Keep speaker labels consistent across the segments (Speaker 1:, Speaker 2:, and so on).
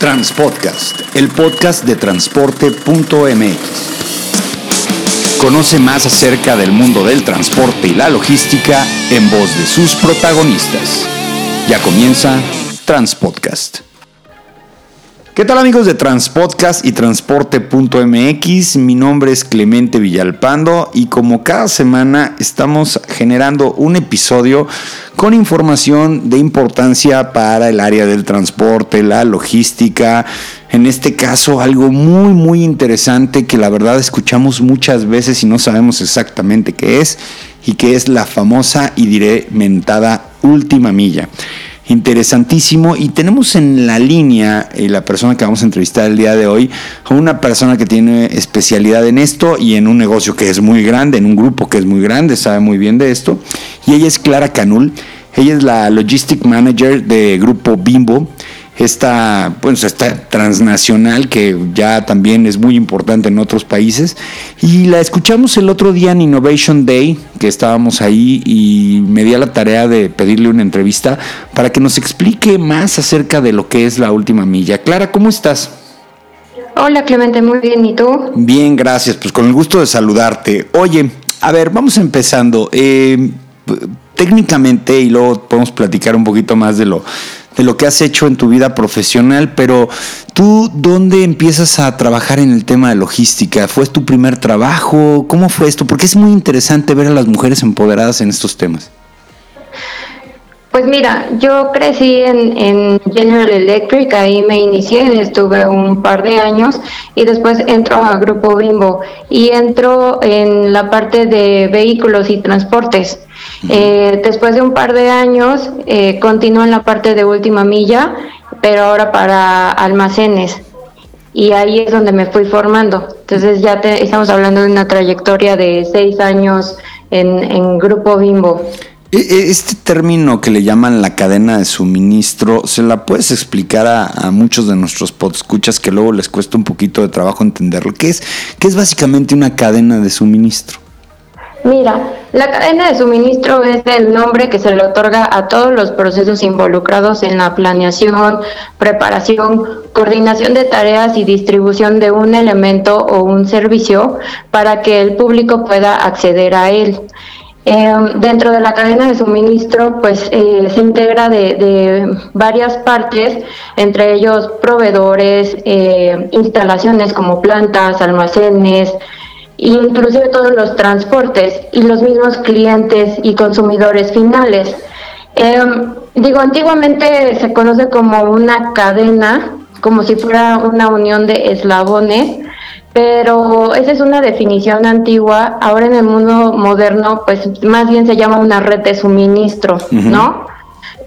Speaker 1: Transpodcast, el podcast de transporte.mx. Conoce más acerca del mundo del transporte y la logística en voz de sus protagonistas. Ya comienza Transpodcast. ¿Qué tal amigos de Transpodcast y Transporte.mx? Mi nombre es Clemente Villalpando y como cada semana estamos generando un episodio con información de importancia para el área del transporte, la logística, en este caso algo muy muy interesante que la verdad escuchamos muchas veces y no sabemos exactamente qué es y que es la famosa y diré mentada última milla interesantísimo. Y tenemos en la línea eh, la persona que vamos a entrevistar el día de hoy, una persona que tiene especialidad en esto y en un negocio que es muy grande, en un grupo que es muy grande, sabe muy bien de esto. Y ella es Clara Canul. Ella es la Logistic Manager de Grupo Bimbo esta, pues, esta transnacional que ya también es muy importante en otros países. Y la escuchamos el otro día en Innovation Day, que estábamos ahí y me di a la tarea de pedirle una entrevista para que nos explique más acerca de lo que es la última milla. Clara, ¿cómo estás?
Speaker 2: Hola Clemente, muy bien, ¿y tú?
Speaker 1: Bien, gracias, pues con el gusto de saludarte. Oye, a ver, vamos empezando. Eh, técnicamente, y luego podemos platicar un poquito más de lo, de lo que has hecho en tu vida profesional, pero tú, ¿dónde empiezas a trabajar en el tema de logística? ¿Fue tu primer trabajo? ¿Cómo fue esto? Porque es muy interesante ver a las mujeres empoderadas en estos temas.
Speaker 2: Pues mira, yo crecí en, General Electric, ahí me inicié, estuve un par de años y después entro a Grupo Bimbo y entro en la parte de vehículos y transportes. Eh, después de un par de años eh, continúo en la parte de última milla, pero ahora para almacenes. Y ahí es donde me fui formando. Entonces ya estamos hablando de una trayectoria de seis años en, en Grupo Bimbo.
Speaker 1: E, e, este término que le llaman la cadena de suministro, ¿se la puedes explicar a, muchos de nuestros podscuchas que luego les cuesta un poquito de trabajo entenderlo? ¿Qué es, ¿Qué es básicamente una cadena de suministro?
Speaker 2: Mira, la cadena de suministro es el nombre que se le otorga a todos los procesos involucrados en la planeación, preparación, coordinación de tareas y distribución de un elemento o un servicio para que el público pueda acceder a él. Em, dentro de la cadena de suministro, pues eh, se integra de, varias partes, entre ellos proveedores, eh, instalaciones como plantas, almacenes, inclusive todos los transportes y los mismos clientes y consumidores finales. Em, digo, antiguamente se conoce como una cadena, como si fuera una unión de eslabones, pero esa es una definición antigua. Ahora en el mundo moderno, pues más bien se llama una red de suministro, ¿no?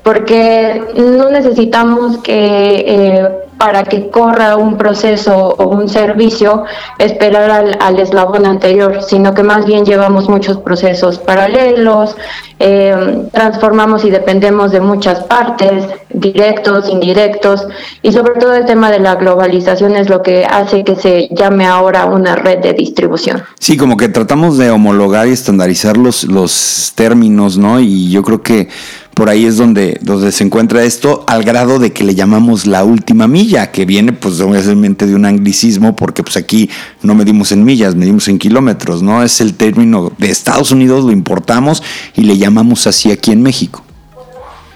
Speaker 2: Porque no necesitamos que eh, para que corra un proceso o un servicio esperar al, eslabón anterior, sino que más bien llevamos muchos procesos paralelos, eh, transformamos y dependemos de muchas partes, directos, indirectos, y sobre todo el tema de la globalización es lo que hace que se llame ahora una red de distribución.
Speaker 1: Sí, como que tratamos de homologar y estandarizar los, los términos, ¿no? Y yo creo que por ahí es donde, donde se encuentra esto, al grado de que le llamamos la última milla, que viene pues obviamente de un anglicismo, porque pues aquí no medimos en millas, medimos en kilómetros, ¿no? Es el término de Estados Unidos, lo importamos y le llamamos así aquí en México.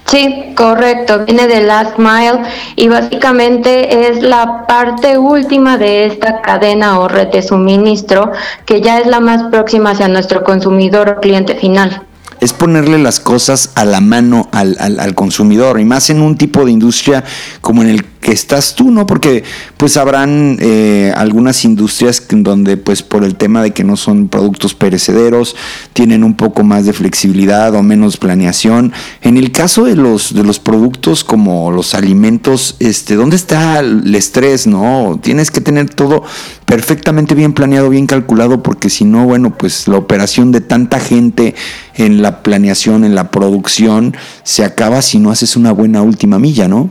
Speaker 2: Sí, correcto, viene de Last Mile y básicamente es la parte última de esta cadena o red de suministro que ya es la más próxima hacia nuestro consumidor o cliente final
Speaker 1: es ponerle las cosas a la mano al, al, consumidor y más en un tipo de industria como en el que estás tú, ¿no? Porque pues habrán eh, algunas industrias donde pues por el tema de que no son productos perecederos tienen un poco más de flexibilidad o menos planeación. En el caso de los de los productos como los alimentos, este, ¿dónde está el estrés, no? Tienes que tener todo perfectamente bien planeado, bien calculado, porque si no, bueno, pues la operación de tanta gente en la planeación, en la producción, se acaba si no haces una buena última milla, ¿no?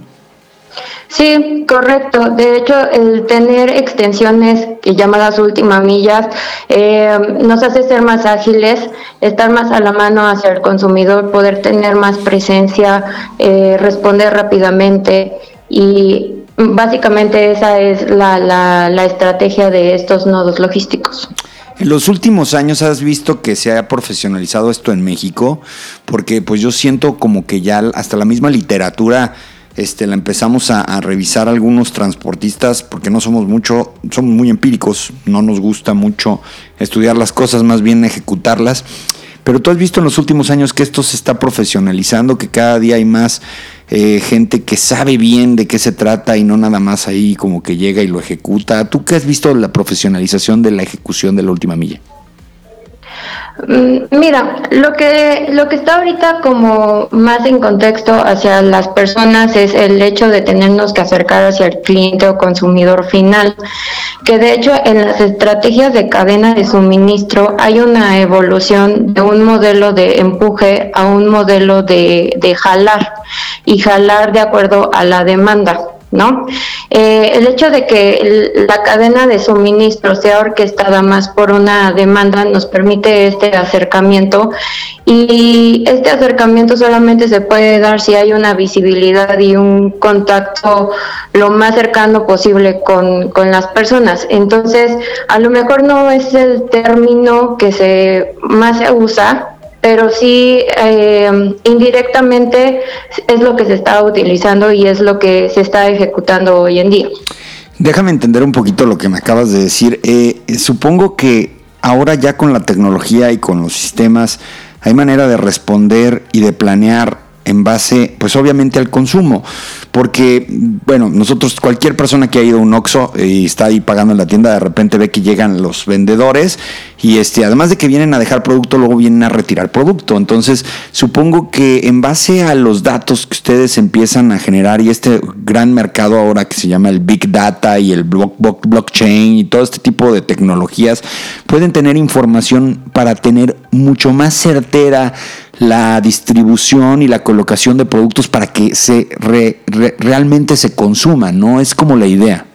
Speaker 2: Sí, correcto. De hecho, el tener extensiones llamadas últimas millas eh, nos hace ser más ágiles, estar más a la mano hacia el consumidor, poder tener más presencia, eh, responder rápidamente y básicamente esa es la, la, la estrategia de estos nodos logísticos.
Speaker 1: En los últimos años has visto que se ha profesionalizado esto en México, porque pues yo siento como que ya hasta la misma literatura este, la empezamos a, a, revisar algunos transportistas, porque no somos mucho, somos muy empíricos, no nos gusta mucho estudiar las cosas, más bien ejecutarlas. Pero tú has visto en los últimos años que esto se está profesionalizando, que cada día hay más eh, gente que sabe bien de qué se trata y no nada más ahí como que llega y lo ejecuta. ¿Tú qué has visto la profesionalización de la ejecución de la última milla?
Speaker 2: Mm, mira, lo que, lo que está ahorita como más en contexto hacia las personas es el hecho de tenernos que acercar hacia el cliente o consumidor final, que de hecho en las estrategias de cadena de suministro hay una evolución de un modelo de empuje a un modelo de, de jalar y jalar de acuerdo a la demanda. ¿No? Eh, el hecho de que la cadena de suministro sea orquestada más por una demanda nos permite este acercamiento y este acercamiento solamente se puede dar si hay una visibilidad y un contacto lo más cercano posible con, con las personas. Entonces, a lo mejor no es el término que se más se usa, pero sí eh, indirectamente es lo que se está utilizando y es lo que se está ejecutando hoy en día.
Speaker 1: Déjame entender un poquito lo que me acabas de decir. Eh, supongo que ahora ya con la tecnología y con los sistemas hay manera de responder y de planear en base, pues obviamente al consumo, porque, bueno, nosotros, cualquier persona que ha ido a un Oxxo y está ahí pagando en la tienda, de repente ve que llegan los vendedores y este, además de que vienen a dejar producto, luego vienen a retirar producto. Entonces, supongo que en base a los datos que ustedes empiezan a generar y este gran mercado ahora que se llama el Big Data y el blockchain y todo este tipo de tecnologías, pueden tener información para tener mucho más certera la distribución y la colocación de productos para que se realmente se consuman, ¿no? Es como la idea.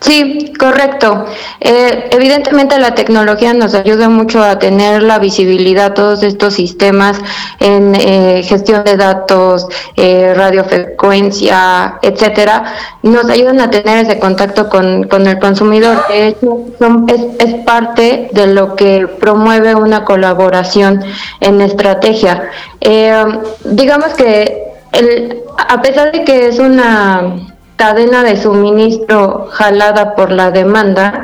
Speaker 2: Sí, correcto. Eh, evidentemente la tecnología nos ayuda mucho a tener la visibilidad, todos estos sistemas en eh, gestión de datos, eh, radiofrecuencia, etcétera, nos ayudan a tener ese contacto con, con el consumidor. De hecho, es, es parte de lo que promueve una colaboración en estrategia. digamos que el, a pesar de que es una cadena de suministro jalada por la demanda,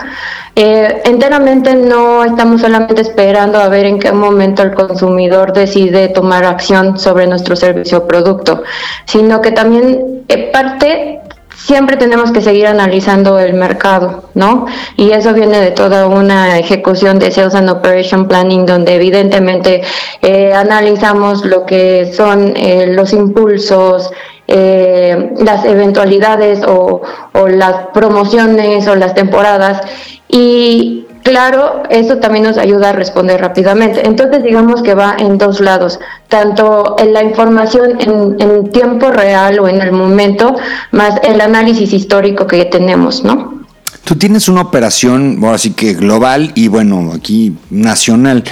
Speaker 2: eh, enteramente no estamos solamente esperando a ver en qué momento el consumidor decide tomar acción sobre nuestro servicio o producto, sino que también eh, parte siempre tenemos que seguir analizando el mercado, ¿no? Y eso viene de toda una ejecución de Sales and Operation Planning, donde evidentemente eh, analizamos lo que son los impulsos, eh, las eventualidades o, las promociones o las temporadas y claro, eso también nos ayuda a responder rápidamente. Entonces digamos que va en dos lados, tanto en la información en, en tiempo real o en el momento, más el análisis histórico que tenemos, ¿no?
Speaker 1: Tú tienes una operación, bueno, así que global y bueno, aquí nacional.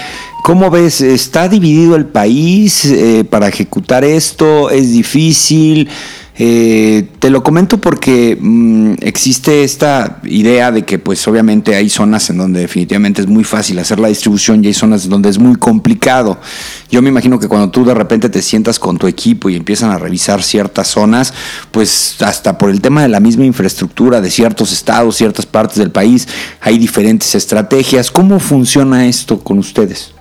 Speaker 1: ¿Cómo ves? ¿Está dividido el país eh, para ejecutar esto? ¿Es difícil? Eh, te lo comento porque mm, existe esta idea de que pues obviamente hay zonas en donde definitivamente es muy fácil hacer la distribución y hay zonas donde es muy complicado. Yo me imagino que cuando tú de repente te sientas con tu equipo y empiezan a revisar ciertas zonas, pues hasta por el tema de la misma infraestructura de ciertos estados, ciertas partes del país, hay diferentes estrategias. ¿Cómo funciona esto con ustedes?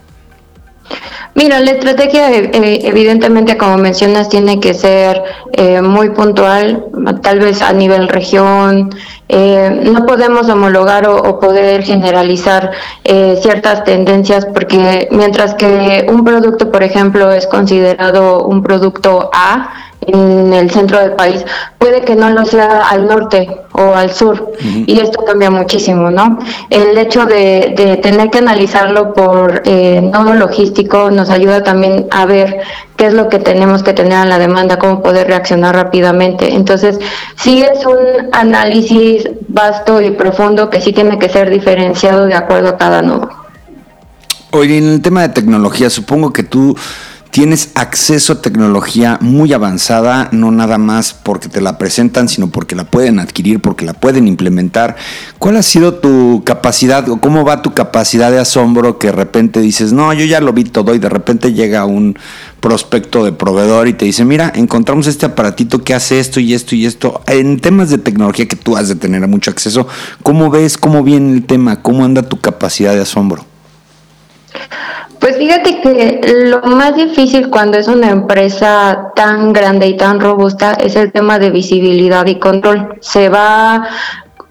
Speaker 2: Mira, la estrategia eh, evidentemente, como mencionas, tiene que ser eh, muy puntual, tal vez a nivel región. Eh, no podemos homologar o, poder generalizar ciertas tendencias porque mientras que un producto, por ejemplo, es considerado un producto A, en el centro del país, puede que no lo sea al norte o al sur, y esto cambia muchísimo, ¿no? El hecho de, tener que analizarlo por eh, nodo logístico nos ayuda también a ver qué es lo que tenemos que tener a la demanda, cómo poder reaccionar rápidamente. Entonces, sí es un análisis vasto y profundo que sí tiene que ser diferenciado de acuerdo a cada nodo.
Speaker 1: Oye, en el tema de tecnología, supongo que tú tienes acceso a tecnología muy avanzada, no nada más porque te la presentan, sino porque la pueden adquirir, porque la pueden implementar. ¿Cuál ha sido tu capacidad o cómo va tu capacidad de asombro que de repente dices, no, yo ya lo vi todo y de repente llega un prospecto de proveedor y te dice, mira, encontramos este aparatito que hace esto y esto y esto. En temas de tecnología que tú has de tener mucho acceso, ¿cómo ves, cómo viene el tema, cómo anda tu capacidad de asombro?
Speaker 2: Pues fíjate que lo más difícil cuando es una empresa tan grande y tan robusta es el tema de visibilidad y control. Se va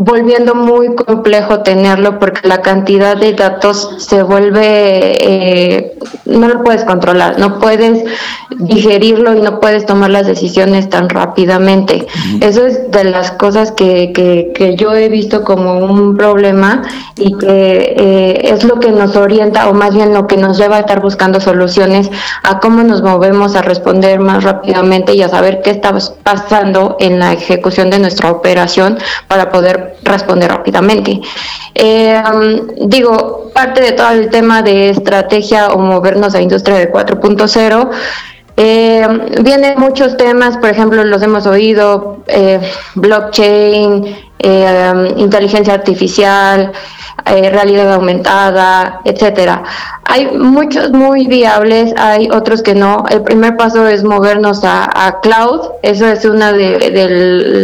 Speaker 2: volviendo muy complejo tenerlo porque la cantidad de datos se vuelve, eh, no lo puedes controlar, no puedes digerirlo y no puedes tomar las decisiones tan rápidamente. Eso es de las cosas que, que, que, yo he visto como un problema y que eh, es lo que nos orienta o más bien lo que nos lleva a estar buscando soluciones a cómo nos movemos a responder más rápidamente y a saber qué está pasando en la ejecución de nuestra operación para poder responder rápidamente. Eh, digo, parte de todo el tema de estrategia o movernos a industria de 4.0. Eh, vienen muchos temas, por ejemplo, los hemos oído, eh, blockchain, eh, inteligencia artificial, eh, realidad aumentada, etcétera. Hay muchos muy viables, hay otros que no. El primer paso es movernos a, cloud, eso es una de,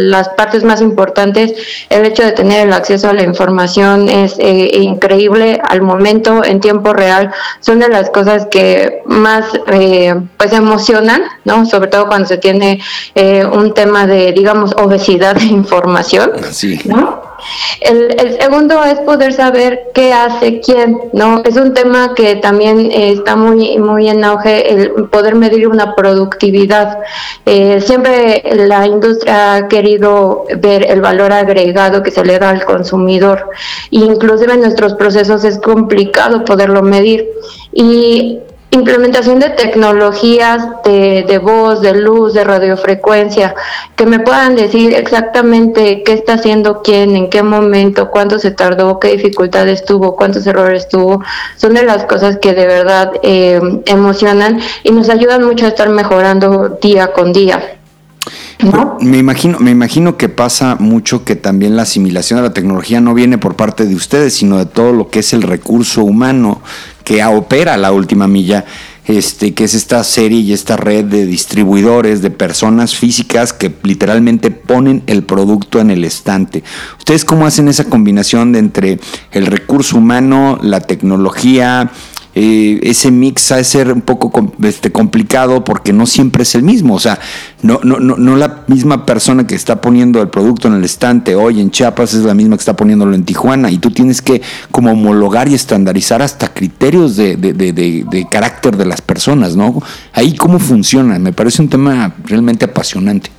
Speaker 2: las partes más importantes. El hecho de tener el acceso a la información es eh, increíble al momento, en tiempo real, son de las cosas que más eh, pues emocionan, ¿no? Sobre todo cuando se tiene un tema de, digamos, obesidad de información, sí. ¿no? El, segundo es poder saber qué hace quién, ¿no? Es un tema que también está muy, muy en auge, el poder medir una productividad. Eh, siempre la industria ha querido ver el valor agregado que se le da al consumidor. Inclusive en nuestros procesos es complicado poderlo medir. Y implementación de tecnologías de, de, voz, de luz, de radiofrecuencia, que me puedan decir exactamente qué está haciendo quién, en qué momento, cuánto se tardó, qué dificultades tuvo, cuántos errores tuvo, son de las cosas que de verdad eh, emocionan y nos ayudan mucho a estar mejorando día con día.
Speaker 1: Me imagino, me imagino que pasa mucho que también la asimilación de la tecnología no viene por parte de ustedes, sino de todo lo que es el recurso humano que opera la última milla, este, que es esta serie y esta red de distribuidores, de personas físicas que literalmente ponen el producto en el estante. ¿Ustedes cómo hacen esa combinación de entre el recurso humano, la tecnología, eh, ese mix ha de ser un poco este, complicado porque no siempre es el mismo. O sea, no, no, no, no la misma persona que está poniendo el producto en el estante hoy en Chiapas es la misma que está poniéndolo en Tijuana. Y tú tienes que como homologar y estandarizar hasta criterios de, de, de, de carácter de las personas, ¿no? Ahí cómo funciona. Me parece un tema realmente apasionante.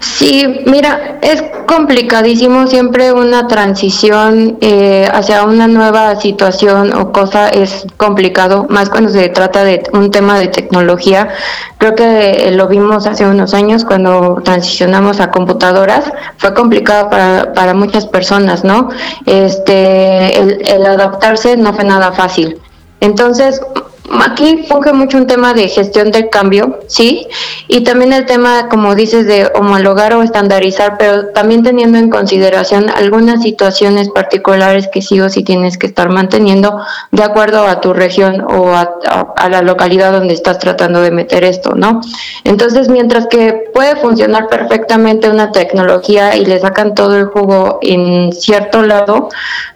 Speaker 2: Sí, mira, es complicadísimo siempre una transición eh, hacia una nueva situación o cosa es complicado, más cuando se trata de un tema de tecnología. Creo que lo vimos hace unos años cuando transicionamos a computadoras, fue complicado para, para muchas personas, ¿no? Este, el adaptarse no fue nada fácil. Entonces, aquí funge mucho un tema de gestión del cambio, sí, y también el tema, como dices, de homologar o estandarizar, pero también teniendo en consideración algunas situaciones particulares que sí o sí tienes que estar manteniendo de acuerdo a tu región o a, la localidad donde estás tratando de meter esto, ¿no? Entonces, mientras que puede funcionar perfectamente una tecnología y le sacan todo el jugo en cierto lado,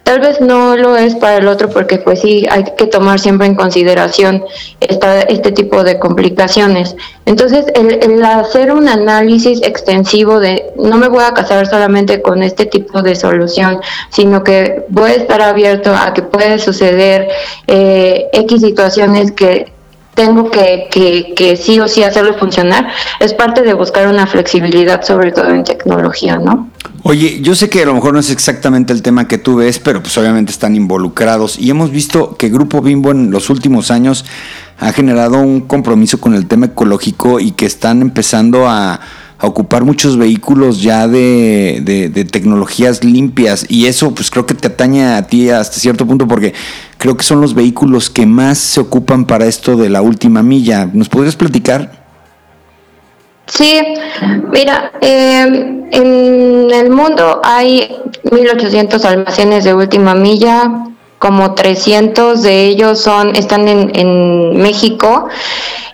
Speaker 2: tal vez no lo es para el otro porque pues sí hay que tomar siempre en consideración este tipo de complicaciones. Entonces, el, hacer un análisis extensivo de no me voy a casar solamente con este tipo de solución, sino que voy a estar abierto a que puede suceder eh, X situaciones que tengo que, que, que, sí o sí hacerlo funcionar, es parte de buscar una flexibilidad, sobre todo en tecnología, ¿no?
Speaker 1: Oye, yo sé que a lo mejor no es exactamente el tema que tú ves, pero pues obviamente están involucrados y hemos visto que Grupo Bimbo en los últimos años ha generado un compromiso con el tema ecológico y que están empezando a a ocupar muchos vehículos ya de, de, tecnologías limpias y eso pues creo que te atañe a ti hasta cierto punto porque creo que son los vehículos que más se ocupan para esto de la última milla. ¿Nos podrías platicar?
Speaker 2: Sí, mira, em, en el mundo hay 1.800 almacenes de última milla, como 300 de ellos son están en, en México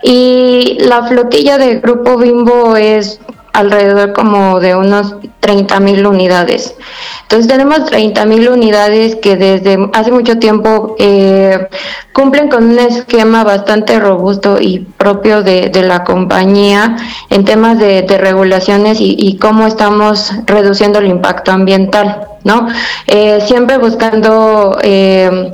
Speaker 2: y la flotilla del Grupo Bimbo es alrededor como de unos 30 mil unidades. Entonces tenemos 30 mil unidades que desde hace mucho tiempo eh, cumplen con un esquema bastante robusto y propio de, la compañía en temas de, regulaciones y, cómo estamos reduciendo el impacto ambiental, ¿no? Eh, siempre buscando... Eh,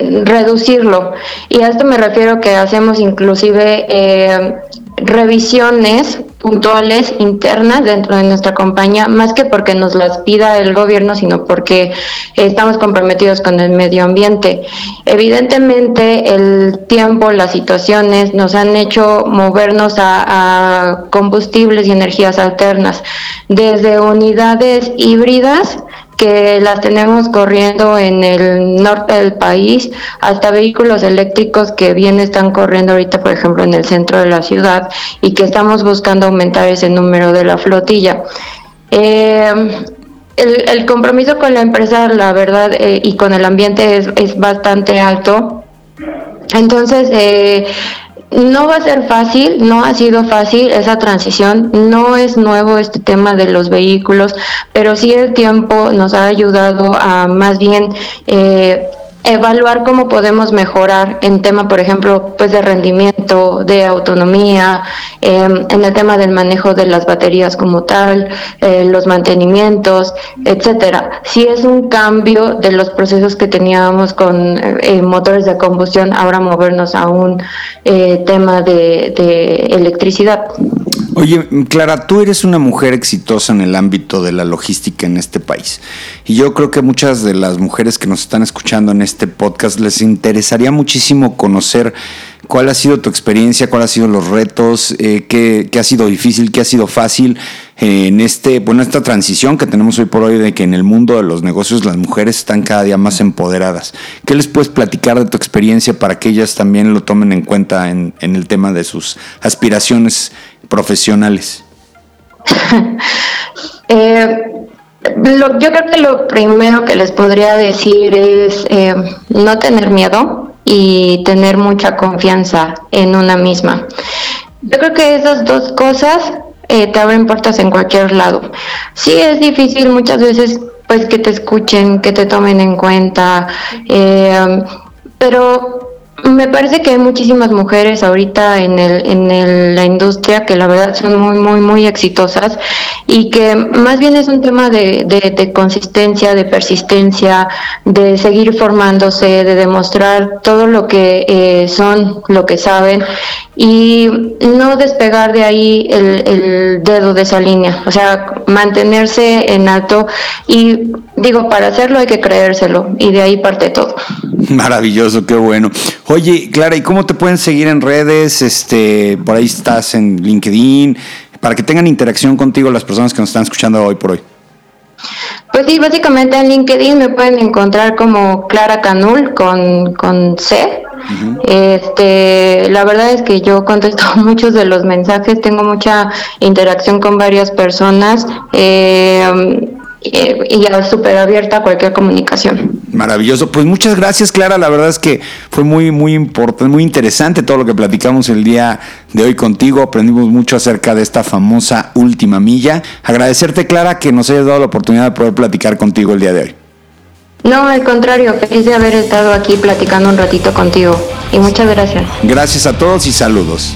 Speaker 2: reducirlo. Y a esto me refiero que hacemos inclusive eh, revisiones puntuales internas dentro de nuestra compañía, más que porque nos las pida el gobierno, sino porque estamos comprometidos con el medio ambiente. Evidentemente, el tiempo, las situaciones nos han hecho movernos a, a combustibles y energías alternas, desde unidades híbridas que las tenemos corriendo en el norte del país, hasta vehículos eléctricos que bien están corriendo ahorita, por ejemplo, en el centro de la ciudad y que estamos buscando aumentar ese número de la flotilla. Eh, el, compromiso con la empresa, la verdad, eh, y con el ambiente es, es bastante alto. Entonces, eh, no va a ser fácil, no ha sido fácil esa transición, no es nuevo este tema de los vehículos, pero sí el tiempo nos ha ayudado a más bien eh, evaluar cómo podemos mejorar en tema, por ejemplo, pues de rendimiento, de autonomía, em, en el tema del manejo de las baterías como tal, eh, los mantenimientos, etcétera. Si es un cambio de los procesos que teníamos con eh, motores de combustión, ahora movernos a un eh, tema de electricidad.
Speaker 1: Oye, Clara, tú eres una mujer exitosa en el ámbito de la logística en este país. Y yo creo que muchas de las mujeres que nos están escuchando en este podcast les interesaría muchísimo conocer cuál ha sido tu experiencia, cuáles han sido los retos, eh, qué, ha sido difícil, qué ha sido fácil eh, en este, bueno, esta transición que tenemos hoy por hoy de que en el mundo de los negocios las mujeres están cada día más empoderadas. ¿Qué les puedes platicar de tu experiencia para que ellas también lo tomen en cuenta en, en el tema de sus aspiraciones profesionales?
Speaker 2: Eh, yo creo que lo primero que les podría decir es eh, no tener miedo y tener mucha confianza en una misma. Yo creo que esas dos cosas eh, te abren puertas en cualquier lado. Sí es difícil muchas veces pues que te escuchen, que te tomen en cuenta, pero me parece que hay muchísimas mujeres ahorita en, el, en la industria que la verdad son muy, muy, muy exitosas y que más bien es un tema de, de, consistencia, de persistencia, de seguir formándose, de demostrar todo lo que eh, son, lo que saben y no despegar de ahí el, el dedo de esa línea, o sea, mantenerse en alto y digo, para hacerlo hay que creérselo y de ahí parte todo.
Speaker 1: Maravilloso, qué bueno. Oye, Clara, ¿y cómo te pueden seguir en redes? Este, por ahí estás en LinkedIn, para que tengan interacción contigo las personas que nos están escuchando hoy por hoy.
Speaker 2: Pues sí, básicamente en LinkedIn me pueden encontrar como Clara Canul con, con C. Este, la verdad es que yo contesto muchos de los mensajes, tengo mucha interacción con varias personas. Eh, y ya súper abierta a cualquier comunicación.
Speaker 1: Maravilloso. Pues muchas gracias, Clara. La verdad es que fue muy, muy importante, muy interesante todo lo que platicamos el día de hoy contigo. Aprendimos mucho acerca de esta famosa última milla. Agradecerte, Clara, que nos hayas dado la oportunidad de poder platicar contigo el día de hoy.
Speaker 2: No, al contrario, feliz de haber estado aquí platicando un ratito contigo. Y muchas gracias.
Speaker 1: Gracias a todos y saludos.